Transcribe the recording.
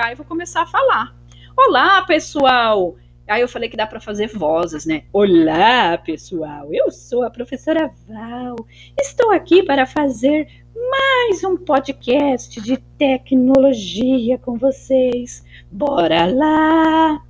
cá e vou começar a falar. Olá, pessoal! Aí eu falei que dá para fazer vozes, né? Olá, pessoal! Eu sou a professora Val. Estou aqui para fazer mais um podcast de tecnologia com vocês. Bora lá!